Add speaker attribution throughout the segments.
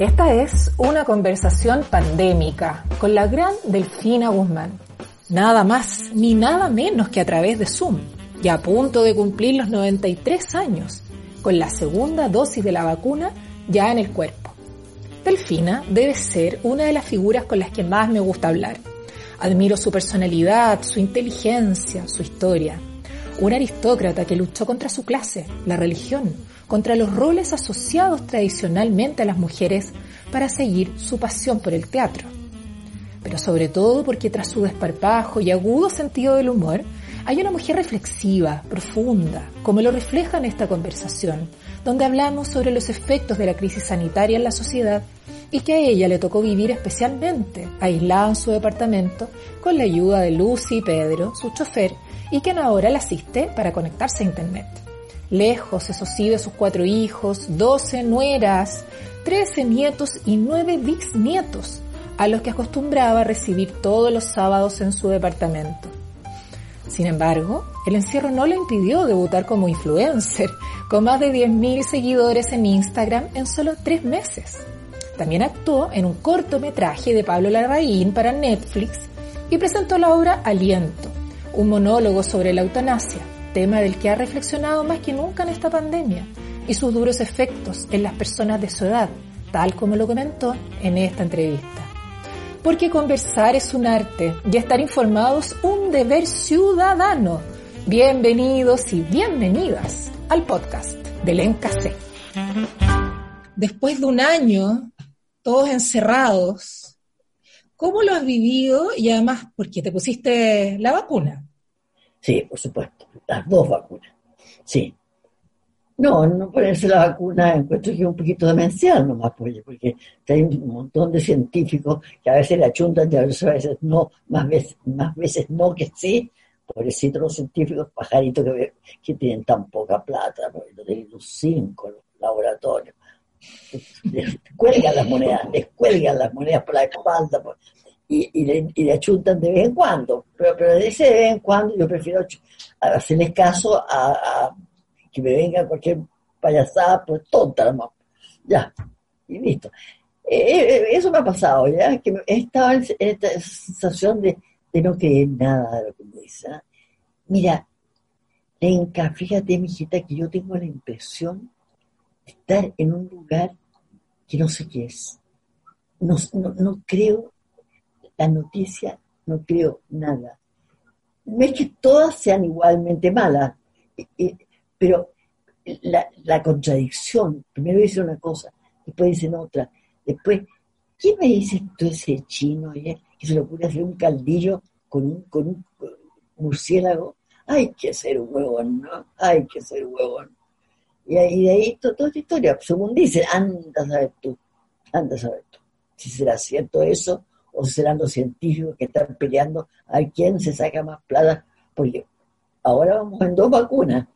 Speaker 1: Esta es una conversación pandémica con la gran Delfina Guzmán. Nada más ni nada menos que a través de Zoom y a punto de cumplir los 93 años, con la segunda dosis de la vacuna ya en el cuerpo. Delfina debe ser una de las figuras con las que más me gusta hablar. Admiro su personalidad, su inteligencia, su historia. Un aristócrata que luchó contra su clase, la religión, contra los roles asociados tradicionalmente a las mujeres para seguir su pasión por el teatro. Pero sobre todo porque tras su desparpajo y agudo sentido del humor, hay una mujer reflexiva, profunda, como lo refleja en esta conversación, donde hablamos sobre los efectos de la crisis sanitaria en la sociedad y que a ella le tocó vivir especialmente, aislada en su departamento, con la ayuda de Lucy y Pedro, su chofer, y quien ahora la asiste para conectarse a Internet. Lejos, eso sí, de sus cuatro hijos, doce nueras, trece nietos y nueve bisnietos, a los que acostumbraba recibir todos los sábados en su departamento. Sin embargo, el encierro no le impidió debutar como influencer, con más de 10.000 seguidores en Instagram en solo tres meses. También actuó en un cortometraje de Pablo Larraín para Netflix y presentó la obra Aliento, un monólogo sobre la eutanasia, tema del que ha reflexionado más que nunca en esta pandemia y sus duros efectos en las personas de su edad, tal como lo comentó en esta entrevista. Porque conversar es un arte y estar informados un deber ciudadano. Bienvenidos y bienvenidas al podcast del ENCAC. Después de un año, todos encerrados, ¿cómo lo has vivido? Y además, porque te pusiste la vacuna.
Speaker 2: Sí, por supuesto, las dos vacunas. Sí. No, no ponerse la vacuna encuentro que es un poquito demencial nomás, porque, porque hay un montón de científicos que a veces le achuntan y a veces no, más veces, más veces no que sí. Pobrecitos los científicos pajaritos que, tienen tan poca plata, porque tienen los cinco laboratorios. Les cuelgan las monedas, les cuelgan las monedas por la espalda, pues y, y, le, y, achuntan de vez en cuando. Pero, pero de ese de vez en cuando yo prefiero hacerles caso a, que me venga cualquier payasada, pues tonta, ¿no? Ya, y listo. Eh, eh, eso me ha pasado, ¿ya? Que he estado en esta sensación de, de no creer nada de lo que me dice. ¿ah? Mira, Lenka, fíjate, mijita, que yo tengo la impresión de estar en un lugar que no sé qué es. No, no, no creo la noticia no creo nada. No es que todas sean igualmente malas, pero la, contradicción, primero dice una cosa, después dicen otra, después, ¿quién me dice tú ese chino eh, que se le ocurre hacer un caldillo con un, murciélago? Hay que ser huevón, ¿no? Hay que ser huevón. Y de ahí toda esta historia, según dice, anda a saber tú, anda a saber tú. Si será cierto eso o serán los científicos que están peleando a quién se saca más plata, porque ahora vamos en dos vacunas.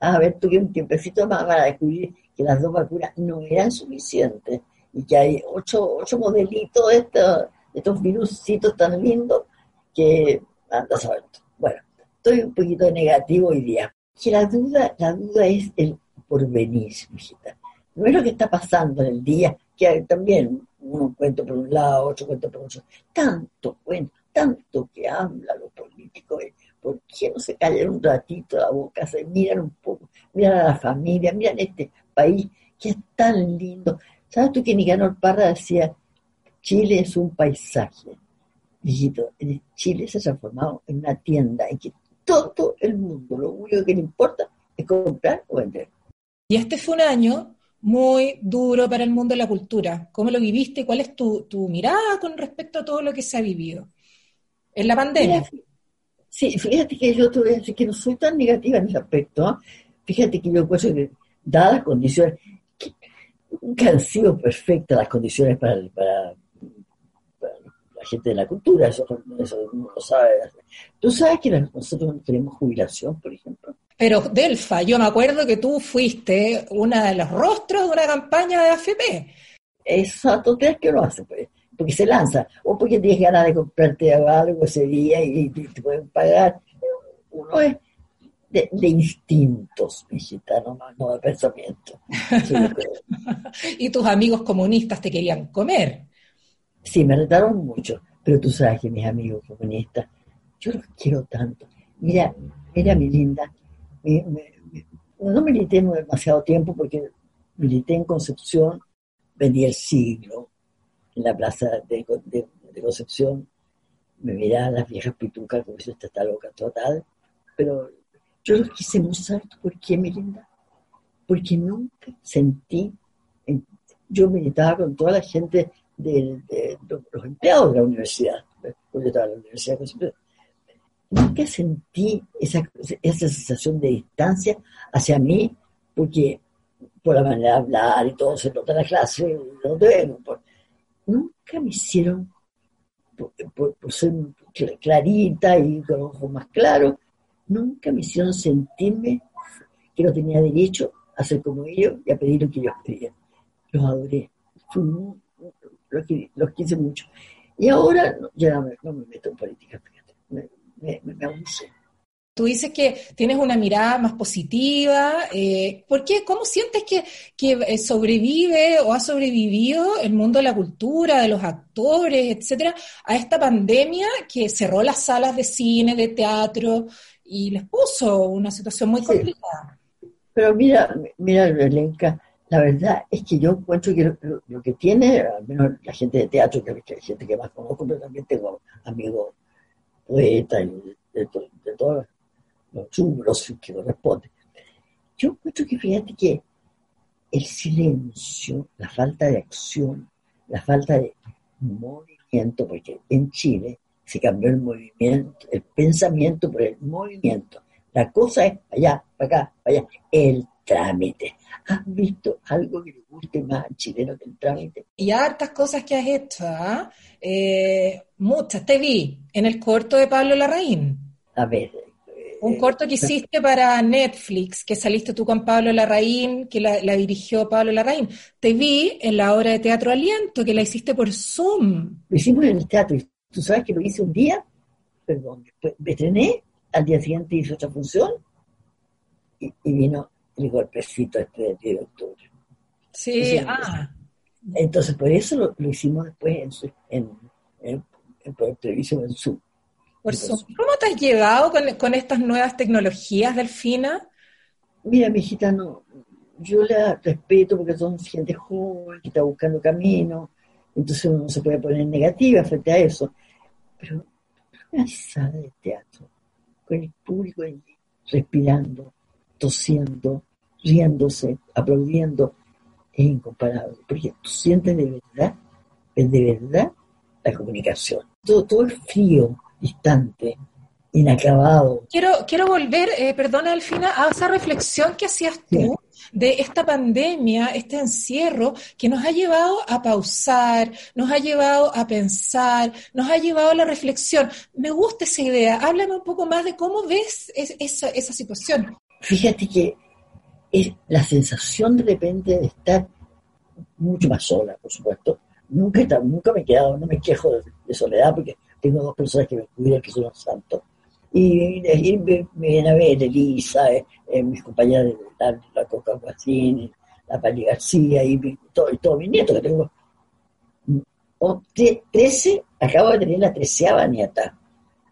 Speaker 2: A ver, que un tiempecito más para descubrir que las dos vacunas no eran suficientes y que hay ocho, ocho modelitos de estos, estos tan lindos que anda saber. Bueno, estoy un poquito negativo hoy día. Que la duda, la duda es el porvenir, hijita. No es lo que está pasando en el día, que también un cuento por un lado, otro cuento por otro. Tanto cuento, tanto que habla los políticos. Eh, ¿Por qué no se callan un ratito la boca? Se miran un poco, miran a la familia, miran este país que es tan lindo. ¿Sabes tú que Nicanor Parra decía, Chile es un paisaje? Dijito, Chile se ha transformado en una tienda en que todo el mundo, lo único que le importa es comprar o vender.
Speaker 1: Y este fue un año muy duro para el mundo de la cultura. ¿Cómo lo viviste? ¿Cuál es tu, mirada con respecto a todo lo que se ha vivido en la pandemia?
Speaker 2: sí, fíjate que yo te voy a decir que no soy tan negativa en ese aspecto. ¿eh? Fíjate que yo pienso que, dadas las condiciones, que nunca han sido perfectas las condiciones para, la gente de la cultura, eso, eso no lo sabe. Tú sabes que nosotros no tenemos jubilación, por ejemplo.
Speaker 1: Pero Delfa, yo me acuerdo que tú fuiste una de los rostros de una campaña de AFP.
Speaker 2: Esa tontería que lo hace, pues, porque se lanza, o porque tienes ganas de comprarte algo ese día y, te pueden pagar. Uno es de, instintos, mijita, no, no de pensamiento.
Speaker 1: y tus amigos comunistas te querían comer.
Speaker 2: Sí, me retaron mucho, pero tú sabes que mis amigos comunistas, yo los quiero tanto. Mira, mira mi linda, no milité demasiado tiempo porque milité en Concepción, vendí el siglo en la plaza de, Concepción, me miraban las viejas pitucas como si esta está loca total, pero yo los quise mucho, ¿sabes por qué, mi linda? Porque nunca sentí, yo militaba con toda la gente de, los empleados de la universidad, porque estaba en la universidad nunca sentí esa, esa sensación de distancia hacia mí, porque por la manera de hablar y todo se nota la clase, no vengo, nunca me hicieron, por, ser clarita y con ojos más claros, nunca me hicieron sentirme que no tenía derecho a ser como ellos y a pedir lo que ellos pedían. Los adoré, los, quise mucho. Y ahora ya no me, meto en política, fíjate, me, me abusé.
Speaker 1: Tú dices que tienes una mirada más positiva. Eh, ¿Por qué? ¿Cómo sientes que, que, eh, sobrevive o ha sobrevivido el mundo de la cultura, de los actores, etcétera, a esta pandemia que cerró las salas de cine, de teatro y les puso una situación muy complicada?
Speaker 2: Pero mira, mira, Elenca, la verdad es que yo encuentro que lo, que tiene, al menos la gente de teatro, que es gente que más conozco, pero también tengo amigos poetas y de, de todas los chubros que corresponde. Yo encuentro que fíjate que el silencio, la falta de acción, la falta de movimiento, porque en Chile se cambió el movimiento, el pensamiento por el movimiento. La cosa es allá, para acá, para allá, el trámite. ¿Has visto algo que le guste más al chileno que el trámite?
Speaker 1: Y hartas cosas que has hecho, ¿ah? ¿eh? muchas. Te vi en el corto de Pablo Larraín.
Speaker 2: A ver,
Speaker 1: un corto que hiciste para Netflix, que saliste tú con Pablo Larraín, que la, dirigió Pablo Larraín. Te vi en la obra de teatro Aliento, que la hiciste por Zoom.
Speaker 2: Lo hicimos en el teatro. ¿Tú sabes que lo hice un día? Perdón, después me estrené, al día siguiente hice otra función y, vino el golpecito este del 10 de octubre.
Speaker 1: Sí, ah.
Speaker 2: Entonces, por eso lo, hicimos después en, en, en, por televisión en Zoom.
Speaker 1: ¿Cómo te has llevado con, estas nuevas tecnologías, Delfina?
Speaker 2: Mira, mi hijita, no, yo la respeto porque son gente joven que está buscando camino, entonces uno no se puede poner negativa frente a eso. Pero una sala de teatro, con el público respirando, tosiendo, riéndose, aplaudiendo, es incomparable, porque tú sientes de verdad, de verdad, la comunicación. Todo, todo el frío, distante, inacabado.
Speaker 1: Quiero, quiero volver, eh, perdona, Alfina, a esa reflexión que hacías tú de esta pandemia, este encierro, que nos ha llevado a pausar, nos ha llevado a pensar, nos ha llevado a la reflexión. Me gusta esa idea. Háblame un poco más de cómo ves esa, esa situación.
Speaker 2: Fíjate que es la sensación de repente de estar mucho más sola, por supuesto. Nunca, nunca me he quedado, no me quejo de soledad porque tengo dos personas que me cuidan que son los santos. Y, me, vienen a ver Elisa, eh, eh, mis compañeras de la, la Coca Guasín, la Pali García y, todo, y todos mis nietos que tengo. O, 13, acabo de tener la treceava nieta.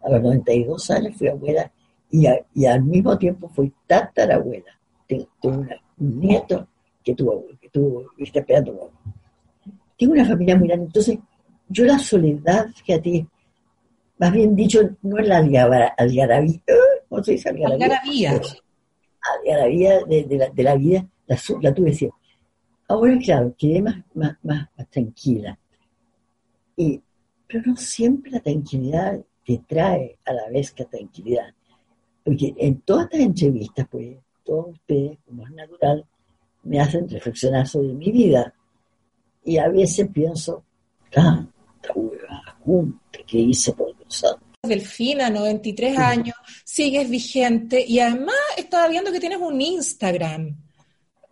Speaker 2: A los 92 años fui abuela y, y al mismo tiempo fui tatarabuela. Tengo, tengo un nieto que tuvo, que tuvo, está esperando. Tengo una familia muy grande, entonces yo la soledad, fíjate, más bien dicho, no es la algarabía, ¿cómo se dice algarabía? Algarabía de, de, la, de la vida, la, la tuve siempre. Ahora, claro, quedé más, más, más, tranquila. Y, pero no siempre la tranquilidad te trae a la vez que tranquilidad. Porque en todas estas entrevistas, pues, todos ustedes, como es natural, me hacen reflexionar sobre mi vida. Y a veces pienso, tanta hueva junta que hice por
Speaker 1: Delfina, 93 años, sigues vigente y además estaba viendo que tienes un Instagram.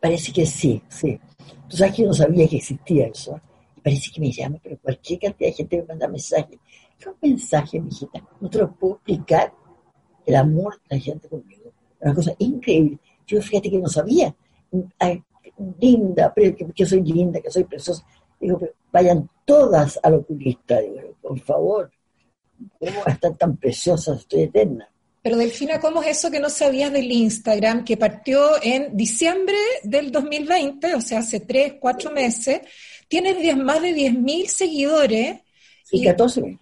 Speaker 2: Parece que sí, sí. Tú sabes que yo no sabía que existía eso. Parece que me llama, pero cualquier cantidad de gente me manda mensajes. ¿Qué mensaje, mijita? No te lo puedo explicar. El amor de la gente conmigo. Una cosa increíble. Yo fíjate que no sabía. linda, que, soy linda, que soy preciosa. Digo, vayan todas al oculista, digo, por favor. ¿Cómo va a estar tan preciosa? Estoy eterna.
Speaker 1: Pero Delfina, ¿cómo es eso que no sabías del Instagram que partió en diciembre del 2020, o sea, hace tres, cuatro meses? Tienes más de 10.000 seguidores.
Speaker 2: Y, y 14.000.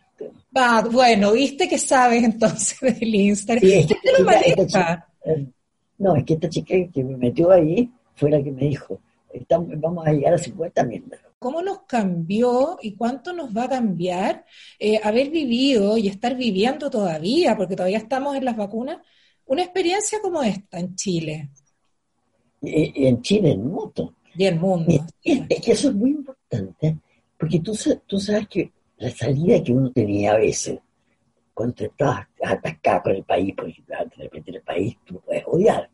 Speaker 1: Ah, bueno, viste que sabes entonces del Instagram. Sí, es que
Speaker 2: eh, no, es que esta chica que me metió ahí fue la que me dijo, vamos a llegar a 50 mil.
Speaker 1: ¿Cómo nos cambió y cuánto nos va a cambiar eh, haber vivido y estar viviendo todavía, porque todavía estamos en las vacunas, una experiencia como esta en Chile?
Speaker 2: Y, en Chile, en el mundo.
Speaker 1: Y el mundo.
Speaker 2: es, que eso es muy importante, porque tú, tú sabes que la salida que uno tenía a veces, cuando estás atascado con el país, porque de repente el país tú lo puedes odiar,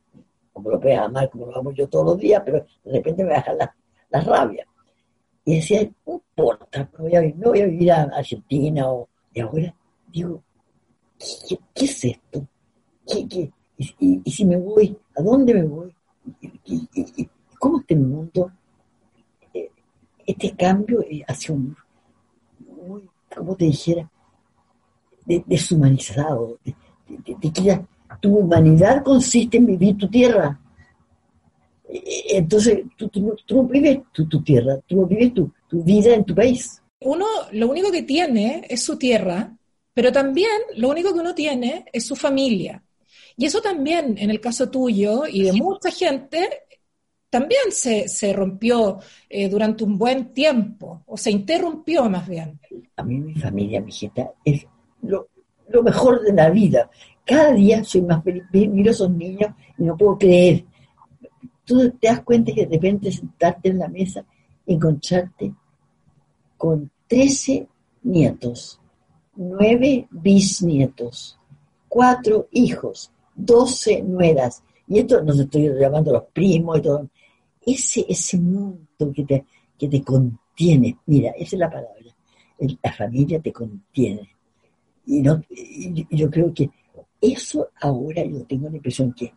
Speaker 2: como lo puedes amar, como lo amo yo todos los días, pero de repente me baja la, la rabia. Y decía, no importa, no voy a, vivir a Argentina o y ahora digo, ¿qué, es esto? ¿Qué, y, si me voy, ¿a dónde me voy? ¿Y, cómo está el mundo? Eh, este cambio eh, hacia un muy, como te dijera, deshumanizado. De, de, tu humanidad consiste en vivir tu tierra. E, e, entonces, tú, no vives tu, tierra, tú no vives tu, vida en tu país.
Speaker 1: Uno lo único que tiene es su tierra, pero también lo único que uno tiene es su familia. Y eso también, en el caso tuyo y de mucha gente, también se, se rompió eh, durante un buen tiempo, o se interrumpió más bien.
Speaker 2: A mí mi familia, mi hijita, es lo, mejor de la vida. Cada día soy más feliz, miro a esos niños y no puedo creer. Tú te das cuenta que de repente sentarte en la mesa y encontrarte con 13 nietos, 9 bisnietos, 4 hijos, 12 nueras. Y esto nos estoy llamando los primos y todo ese, ese mundo que te, que te contiene, mira, esa es la palabra, la familia te contiene. Y, no, yo creo que eso ahora yo tengo la impresión que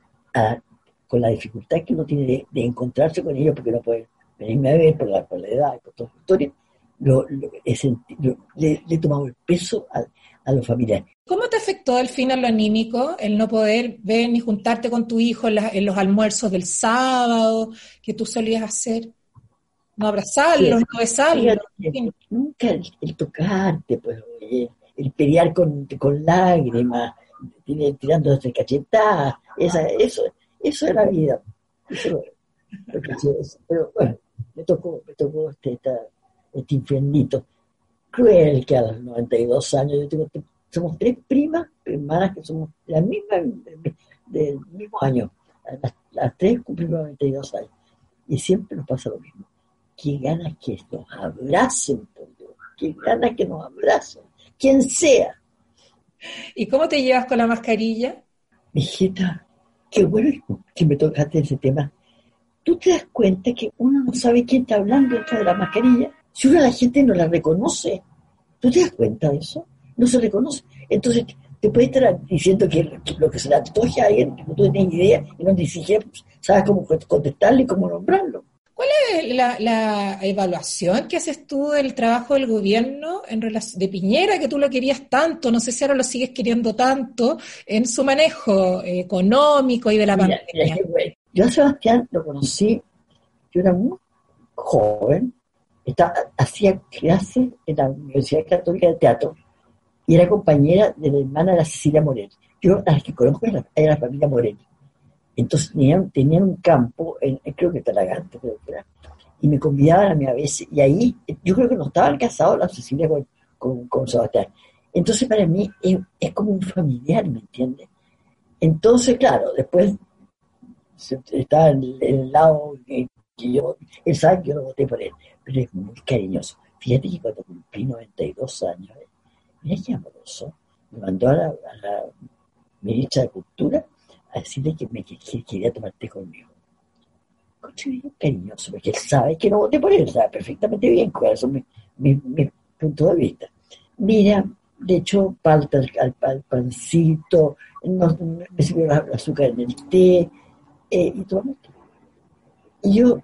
Speaker 2: con la dificultad que uno tiene de, encontrarse con ellos porque no puede venirme a ver por la, por la edad por toda la historia, lo, le, he tomado el peso a, a los familiares.
Speaker 1: ¿Cómo te afectó al final lo anímico el no poder ver ni juntarte con tu hijo en, los almuerzos del sábado que tú solías hacer? No abrazarlo, no besarlo.
Speaker 2: Nunca el, tocarte, pues, el, pelear con, con lágrimas, tirándote cachetadas, esa, eso, eso es la vida. pero bueno, me tocó, me tocó este, este infiernito cruel que a los 92 años yo tengo somos tres primas, hermanas que somos las mismas del mismo año. Las, tres cumplimos 92 años. Y siempre nos pasa lo mismo. Qué ganas que nos abracen, por Dios. Qué ganas que nos abracen. Quien sea.
Speaker 1: ¿Y cómo te llevas con la mascarilla?
Speaker 2: Hijita, qué bueno que me tocaste ese tema. Tú te das cuenta que uno no sabe quién está hablando dentro de la mascarilla. Si uno la gente no la reconoce, ¿tú te das cuenta de eso? No se reconoce. Entonces, te puede estar diciendo que lo que se le antoja a alguien, no tienes idea, y no ni siquiera pues, sabes cómo contestarle y cómo nombrarlo.
Speaker 1: ¿Cuál es la, evaluación que haces tú del trabajo del gobierno en de Piñera, que tú lo querías tanto, no sé si ahora lo sigues queriendo tanto, en su manejo económico y de la pandemia?
Speaker 2: yo a Sebastián lo conocí, yo era muy joven, estaba, hacía clases en la Universidad Católica de Teatro, y era compañera de la hermana de la Cecilia Morel. Yo a las que conozco era la, familia Morel. Entonces tenían, tenían un campo, en, creo que Talagante, creo que era, y me convidaban a mí a veces, y ahí yo creo que no estaban casados la Cecilia con, con, Sebastián. Entonces para mí es, como un familiar, ¿me entiendes? Entonces, claro, después está en el lado que, yo, él sabe que yo no voté por él, pero es muy cariñoso. Fíjate que cuando cumplí 92 años, es amoroso, me mandó a la, ministra de Cultura a decirle que, me, quería tomar té conmigo. Bien cariñoso, porque él sabe que no voté por él, sabe perfectamente bien cuáles son mis mi, puntos de vista. Mira, de hecho, falta al, pancito, me sirvió el azúcar en el té, eh, y tomamos té. Y yo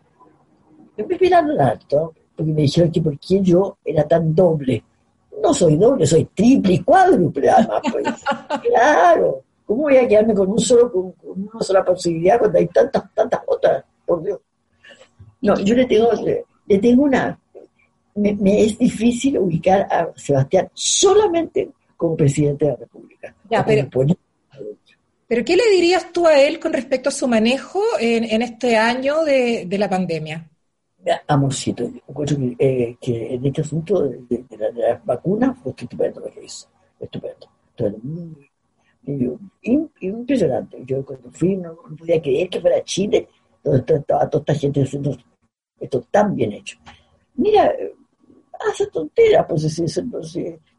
Speaker 2: me miraron alto, porque me dijeron que por qué yo era tan doble. No soy doble, soy triple y cuádruple, además. Pues. claro, ¿cómo voy a quedarme con, un solo, con, una sola posibilidad cuando hay tantas, tantas otras? Por Dios. No, yo le tengo, le, tengo una... Me, es difícil ubicar a Sebastián solamente como presidente de la República.
Speaker 1: Ya, pero, pero ¿qué le dirías tú a él con respecto a su manejo en, este año de, la pandemia?
Speaker 2: Amorcito, que, eh, que en este asunto de, las vacunas fue estupendo lo que hizo, estupendo. impresionante. Yo cuando fui no, podía creer que fuera Chile, donde estaba toda esta gente haciendo esto tan bien hecho. Mira, hace tonteras, pues,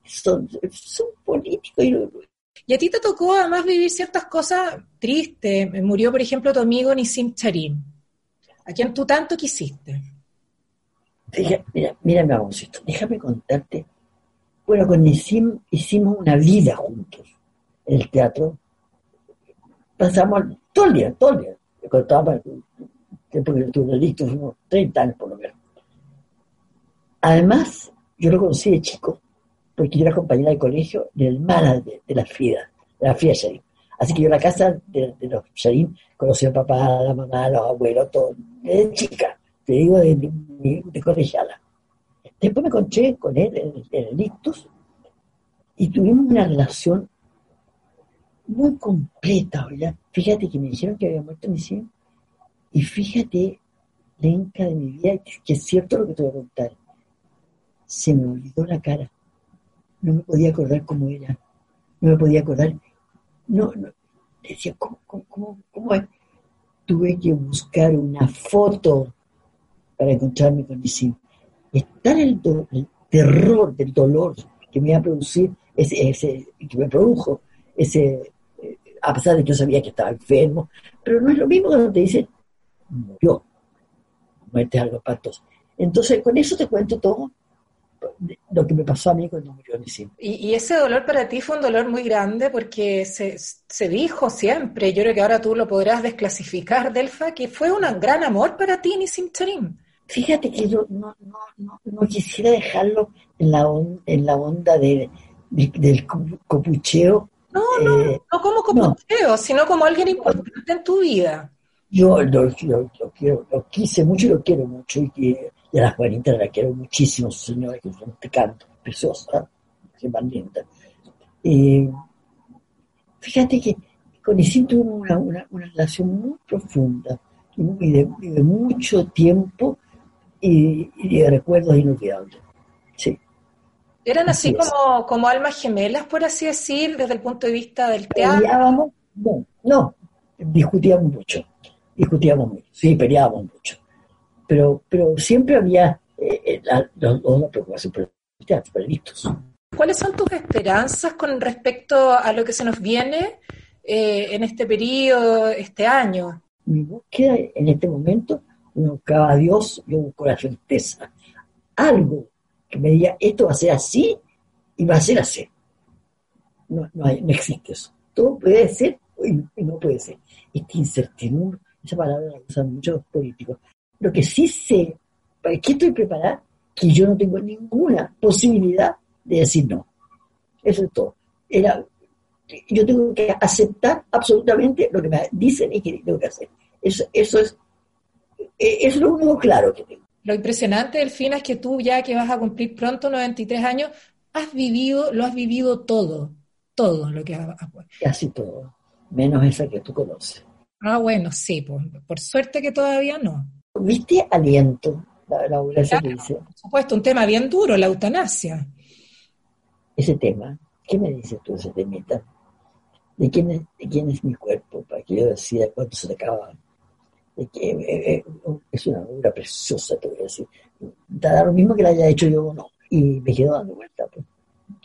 Speaker 2: son, son políticos y
Speaker 1: y a ti te tocó además vivir ciertas cosas tristes. Murió, por ejemplo, tu amigo Nisim Charim, a quien tú tanto quisiste.
Speaker 2: Mira, mira, mi déjame contarte. Bueno, con hicimos una vida juntos en el teatro. Pasamos todo el día, todo el día. Me contaba tiempo que estuve listo, unos 30 años por lo menos. Además, yo lo conocí de chico porque yo era compañera de colegio del manager de, la FIDA, de la FIA Sharim. Así que yo en la casa de, los Sharim conocí al papá, a la mamá, a los abuelos, todo, desde chica, te digo, de, de. Después me encontré con él en, el Ictus y tuvimos una relación muy completa, ¿verdad? Fíjate que me dijeron que había muerto mi hija y fíjate, Lenca de mi vida, que es cierto lo que te voy a contar, se me olvidó la cara no me podía acordar cómo era, no me podía acordar, no, no, decía, ¿cómo, cómo, cómo, es? Tuve que buscar una foto para encontrarme con Nisim. Es tal el, terror del dolor que me iba a producir, ese, ese, que me produjo, ese, eh, a pesar de que yo sabía que estaba enfermo, pero no es lo mismo cuando te dicen, murió, muerte a los patos. Entonces, con eso te cuento todo, lo que me pasó a mí cuando murió Nisim.
Speaker 1: Y, y ese dolor para ti fue un dolor muy grande porque se, se, dijo siempre, yo creo que ahora tú lo podrás desclasificar, Delfa, que fue un gran amor para ti Nisim Charim.
Speaker 2: Fíjate que yo no, no, no, no quisiera dejarlo en la, en la onda de, del copucheo.
Speaker 1: No, no, eh, no como copucheo, sino como alguien importante en tu vida.
Speaker 2: Yo lo, lo, quiero, lo quise mucho y lo quiero mucho y que y a la Juanita la quiero muchísimo, señora, que son canto, preciosa, que más linda. fíjate que con Isin tuvo una, una, relación muy profunda y de, mucho tiempo y, de recuerdos inolvidables. Sí.
Speaker 1: ¿Eran así, como, como almas gemelas, por así decir, desde el punto de vista del teatro?
Speaker 2: Peleábamos, no, no, discutíamos mucho, discutíamos mucho, sí, peleábamos mucho pero, pero siempre había eh, eh la, preocupación por el teatro,
Speaker 1: ¿Cuáles son tus esperanzas con respecto a lo que se nos viene eh, en este periodo, este año?
Speaker 2: Mi búsqueda en este momento, no cada Dios, yo busco la certeza. Algo que me diga, esto va a ser así y va a ser así. No, no, no existe eso. Todo puede ser y no puede ser. Esta incertidumbre, esa palabra la usan muchos políticos. Lo que sí sé, ¿para qué estoy preparada? Que yo no tengo ninguna posibilidad de decir no. Eso es todo. Era, yo tengo que aceptar absolutamente lo que me dicen y que tengo que hacer. Eso, eso es, es lo único claro que tengo.
Speaker 1: Lo impresionante, Delfina, es que tú ya que vas a cumplir pronto 93 años, has vivido, lo has vivido todo, todo lo que has...
Speaker 2: Casi todo, menos esa que tú conoces.
Speaker 1: Ah, bueno, sí, por suerte que todavía no.
Speaker 2: ¿Viste aliento? La, la dice.
Speaker 1: Por supuesto, un tema bien duro, la eutanasia.
Speaker 2: Ese tema, ¿qué me dices tú ese temita? ¿De quién es, de quién es mi cuerpo? Para que yo decida cuánto se acaba. De que, eh, eh, es una obra preciosa, te voy a decir. Da lo mismo que la haya hecho yo o no. Y me quedo dando vuelta, pues,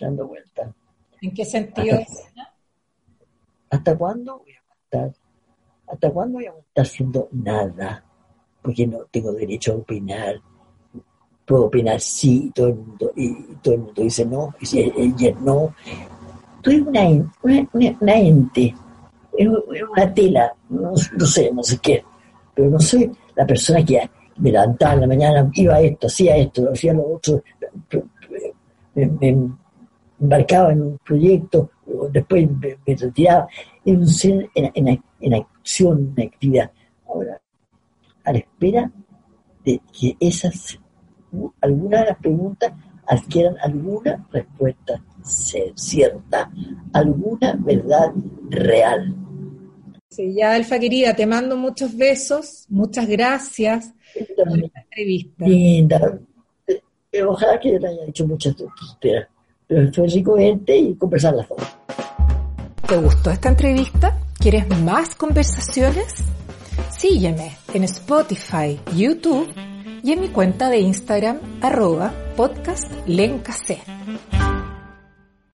Speaker 2: dando vuelta.
Speaker 1: ¿En qué sentido?
Speaker 2: ¿Hasta, ¿Hasta cuándo voy a estar? ¿Hasta cuándo voy a estar haciendo nada? porque no tengo derecho a opinar. Puedo opinar sí, todo el mundo, y todo el mundo dice no, y ella no. Tú eres una, una, una, ente, es una tela, no, sé, no sé qué, pero no soy la persona que, me levantaba en la mañana, iba a esto, hacía esto, hacía lo otro, me, embarcaba en un proyecto, después me, retiraba, en, en, en, acción, en actividad. Ahora, a la espera de que esas, algunas de las preguntas adquieran alguna respuesta cierta, alguna verdad real.
Speaker 1: Sí, ya, Alfa querida, te mando muchos besos, muchas gracias por esta entrevista.
Speaker 2: Linda. Eh, ojalá que te haya hecho muchas tonterías, pero fue rico verte y conversar las dos.
Speaker 1: ¿Te gustó esta entrevista? ¿Quieres más conversaciones? Sígueme en Spotify, YouTube y en mi cuenta de Instagram, arroba podcastlencase.